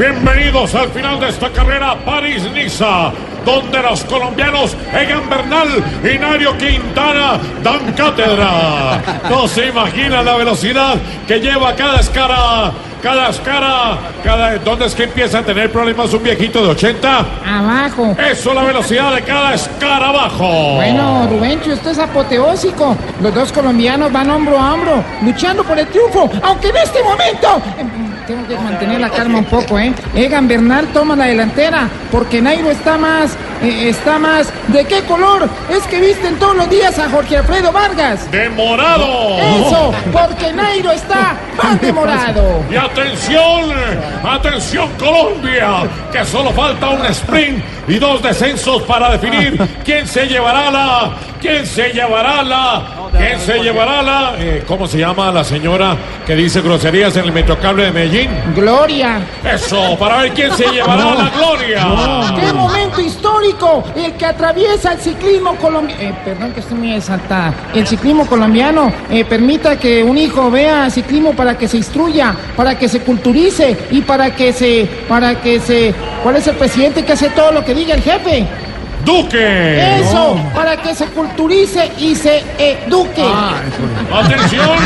Bienvenidos al final de esta carrera París-Niza, donde los colombianos Egan Bernal y Nairo Quintana dan cátedra. No se imagina la velocidad que lleva cada escara, cada escara, cada... ¿Dónde es que empieza a tener problemas un viejito de 80? Abajo. Eso, la velocidad de cada escarabajo. Bueno, Rubencho, esto es apoteósico. Los dos colombianos van hombro a hombro, luchando por el triunfo, aunque en este momento... Tengo que mantener la calma un poco, ¿eh? Egan Bernal toma la delantera, porque Nairo está más... eh, está más... ¿De qué color? Es que visten todos los días a Jorge Alfredo Vargas. ¡De morado! Eso, porque Nairo está más demorado. Y atención, atención Colombia, que solo falta un sprint y dos descensos para definir quién se llevará la, quién se llevará la, quién se llevará la, eh, ¿cómo se llama la señora que dice groserías en el Metrocable de Medellín? Gloria. Eso, para ver quién se llevará la gloria. ¡Qué momento El que atraviesa el ciclismo colombiano. Eh, perdón que estoy muy exaltada. El ciclismo colombiano eh, permita que un hijo vea ciclismo para que se instruya, para que se culturice y para que se. para que se. ¿Cuál es el presidente que hace todo lo que diga el jefe? Duque. Eso, para que se culturice y se eduque. Atención,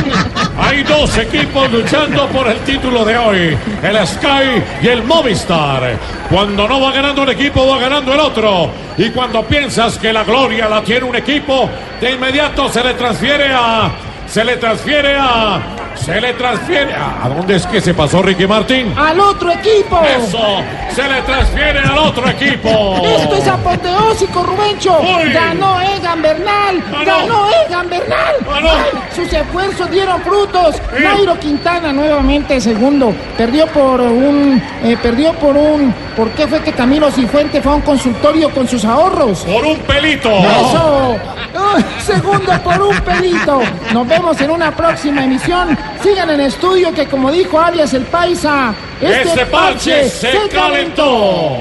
hay dos equipos luchando por el título de hoy, el Sky y el Movistar. Cuando no va ganando un equipo, va ganando el otro. Y cuando piensas que la gloria la tiene un equipo, de inmediato se le transfiere a... Se le transfiere a... Se le transfiere a... ¿A dónde es que se pasó Ricky Martín? ¡Al otro equipo! Eso, se le transfiere al otro equipo. Esto es apoteósico, Rubencho. Uy. Ganó Egan Bernal. Ganó. Ganó Egan Bernal. Ganó. Ay, sus esfuerzos dieron frutos. Sí. Nairo Quintana nuevamente segundo. Perdió por un, eh, perdió por un. ¿Por qué fue que Camilo Cifuente fue a un consultorio con sus ahorros? Por un pelito. Eso. Segundo por un pelito. Nos vemos en una próxima emisión. Sigan en estudio que como dijo alias el paisa, Este parche se calentó.